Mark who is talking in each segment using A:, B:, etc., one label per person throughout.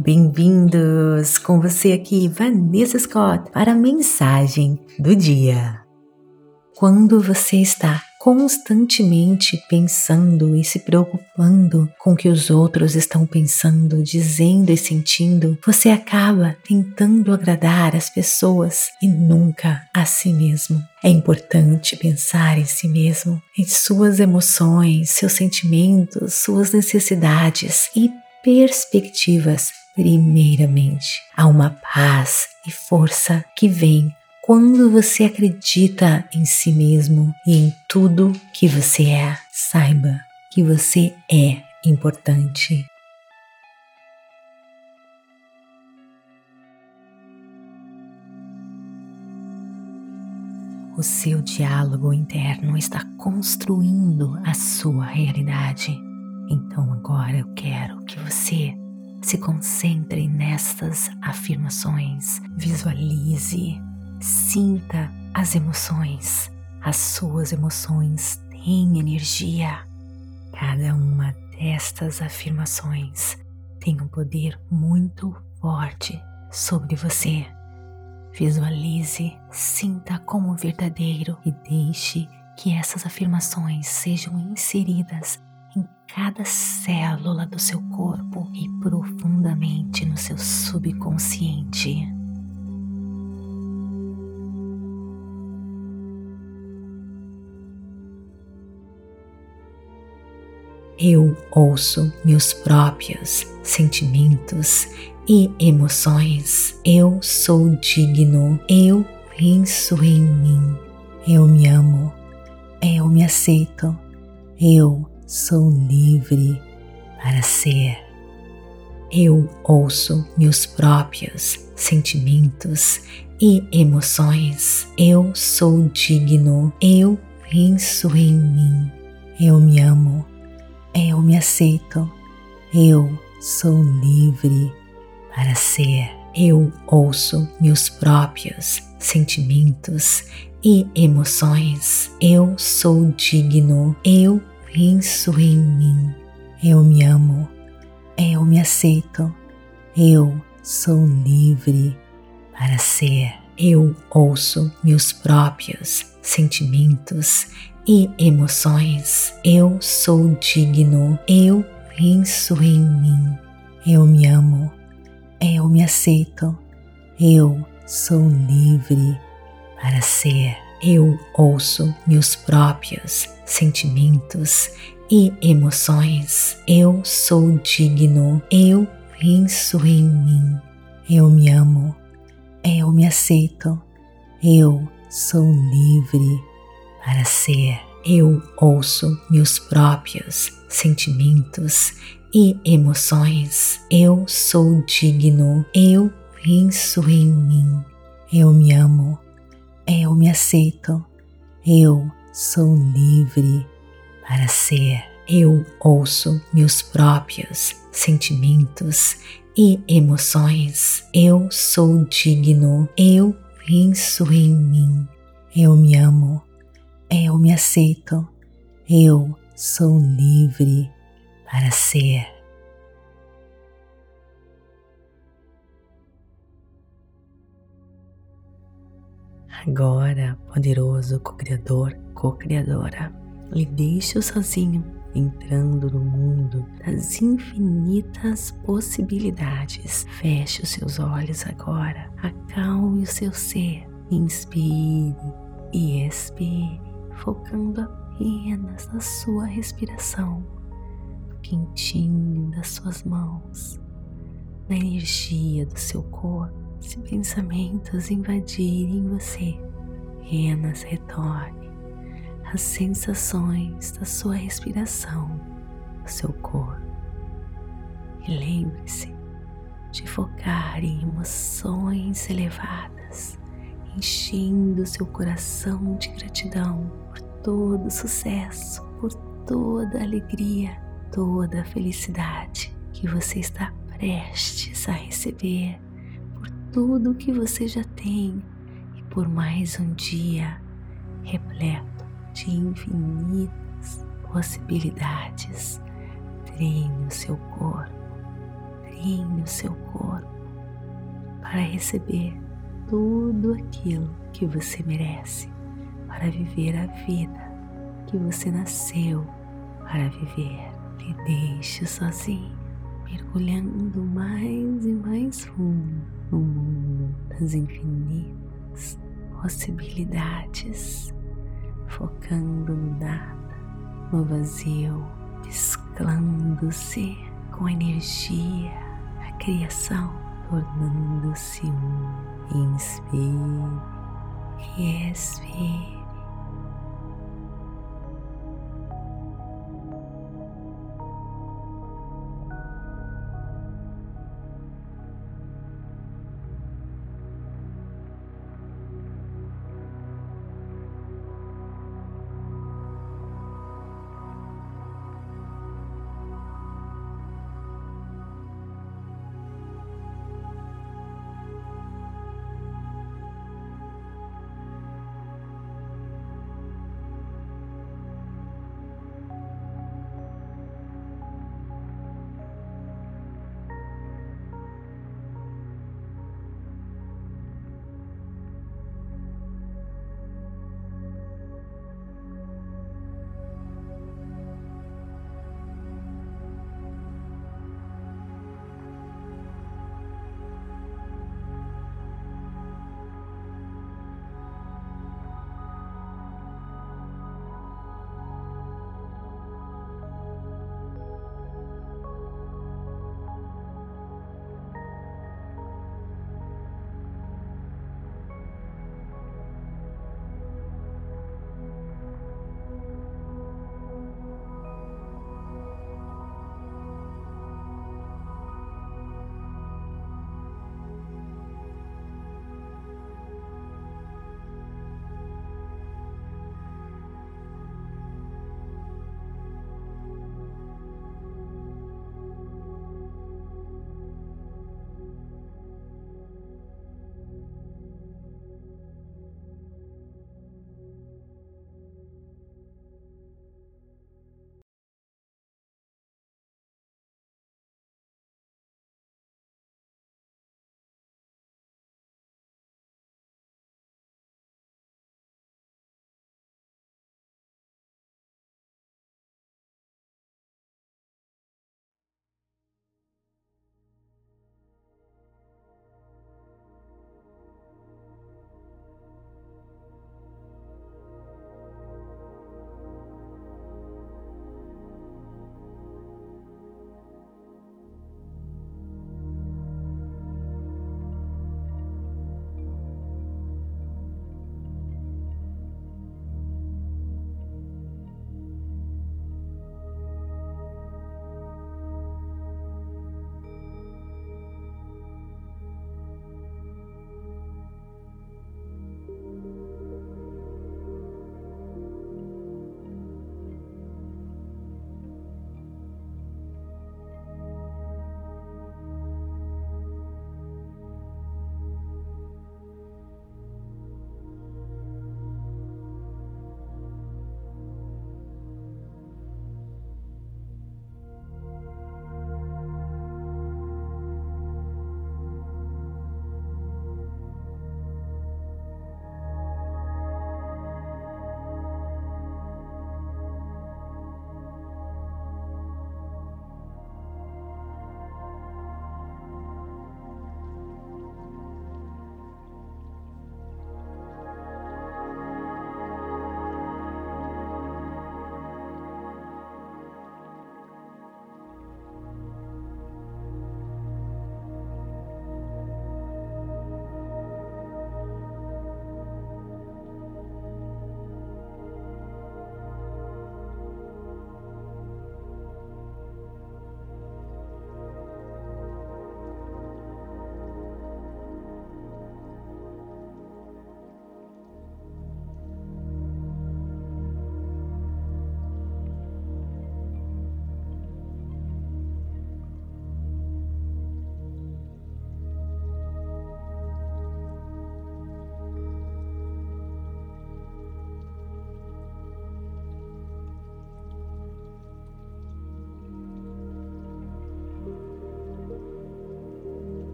A: Bem-vindos com você aqui, Vanessa Scott, para a mensagem do dia. Quando você está constantemente pensando e se preocupando com o que os outros estão pensando, dizendo e sentindo, você acaba tentando agradar as pessoas e nunca a si mesmo. É importante pensar em si mesmo, em suas emoções, seus sentimentos, suas necessidades e perspectivas primeiramente. Há uma paz e força que vem quando você acredita em si mesmo e em tudo que você é. Saiba que você é importante. O seu diálogo interno está construindo a sua realidade. Então agora eu quero que você se concentre nestas afirmações, visualize, sinta as emoções. As suas emoções têm energia. Cada uma destas afirmações tem um poder muito forte sobre você. Visualize, sinta como verdadeiro e deixe que essas afirmações sejam inseridas cada célula do seu corpo e profundamente no seu subconsciente. Eu ouço meus próprios sentimentos e emoções. Eu sou digno. Eu penso em mim. Eu me amo. Eu me aceito. Eu sou livre para ser. Eu ouço meus próprios sentimentos e emoções. Eu sou digno. Eu penso em mim. Eu me amo. Eu me aceito. Eu sou livre para ser. Eu ouço meus próprios sentimentos e emoções. Eu sou digno. Eu penso em mim, eu me amo, eu me aceito, eu sou livre para ser. Eu ouço meus próprios sentimentos e emoções. Eu sou digno, eu penso em mim, eu me amo, eu me aceito, eu sou livre para ser. Eu ouço meus próprios sentimentos e emoções. Eu sou digno. Eu penso em mim. Eu me amo. Eu me aceito. Eu sou livre para ser. Eu ouço meus próprios sentimentos e emoções. Eu sou digno. Eu penso em mim. Eu me amo. Eu me aceito. Eu sou livre para ser. Eu ouço meus próprios sentimentos e emoções. Eu sou digno. Eu penso em mim. Eu me amo. Eu me aceito. Eu sou livre para ser. Agora, poderoso co-criador, co-criadora, lhe deixo sozinho, entrando no mundo das infinitas possibilidades. Feche os seus olhos agora, acalme o seu ser, inspire e expire, focando apenas na sua respiração, no quentinho das suas mãos, na energia do seu corpo se pensamentos invadirem você, apenas retorne as sensações da sua respiração, do seu corpo. E lembre-se de focar em emoções elevadas, enchendo seu coração de gratidão por todo o sucesso, por toda alegria, toda a felicidade que você está prestes a receber tudo o que você já tem e por mais um dia repleto de infinitas possibilidades. Treine o seu corpo, treine o seu corpo para receber tudo aquilo que você merece, para viver a vida que você nasceu para viver. Me deixe sozinho, mergulhando mais e mais fundo no mundo das infinitas possibilidades, focando no nada, no vazio, mesclando-se com a energia, a criação, tornando-se um. Inspire e expire.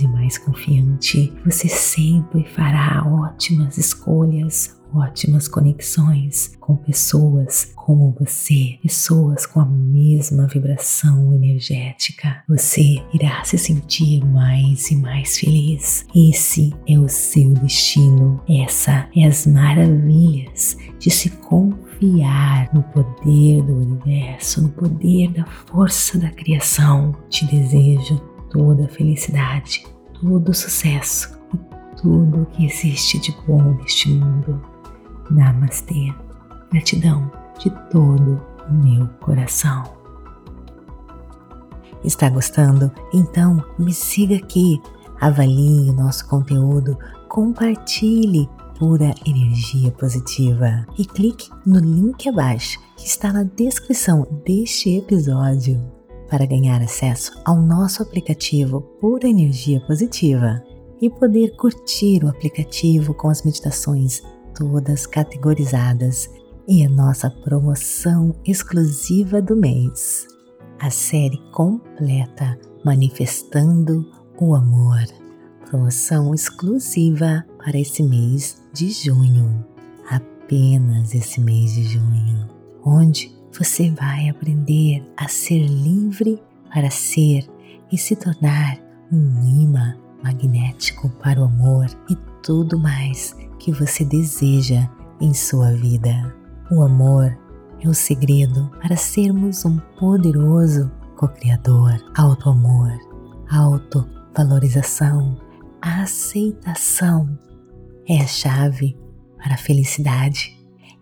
A: e mais confiante. Você sempre fará ótimas escolhas, ótimas conexões com pessoas como você, pessoas com a mesma vibração energética. Você irá se sentir mais e mais feliz. Esse é o seu destino. Essa é as maravilhas de se confiar no poder do universo, no poder da força da criação. Te desejo toda felicidade, todo o sucesso e tudo o que existe de bom neste mundo. Namastê. Gratidão de todo o meu coração. Está gostando? Então me siga aqui, avalie o nosso conteúdo, compartilhe pura energia positiva e clique no link abaixo que está na descrição deste episódio para ganhar acesso ao nosso aplicativo Pura Energia Positiva e poder curtir o aplicativo com as meditações todas categorizadas e a nossa promoção exclusiva do mês, a série completa Manifestando o Amor. Promoção exclusiva para esse mês de junho, apenas esse mês de junho, onde você vai aprender a ser livre para ser e se tornar um imã magnético para o amor e tudo mais que você deseja em sua vida. O amor é o segredo para sermos um poderoso co-criador. Auto-amor, auto-valorização, aceitação é a chave para a felicidade.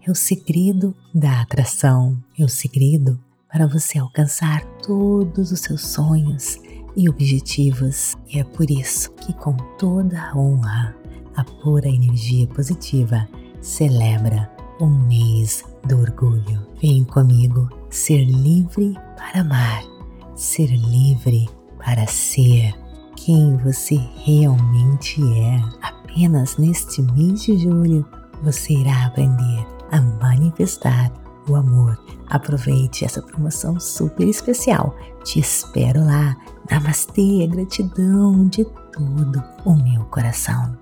A: É o segredo da atração. É o segredo para você alcançar todos os seus sonhos e objetivos. E é por isso que, com toda a honra, a pura energia positiva celebra o mês do orgulho. Vem comigo ser livre para amar, ser livre para ser quem você realmente é. Apenas neste mês de julho você irá aprender manifestar o amor. Aproveite essa promoção super especial. Te espero lá. Namastê, gratidão de todo o meu coração.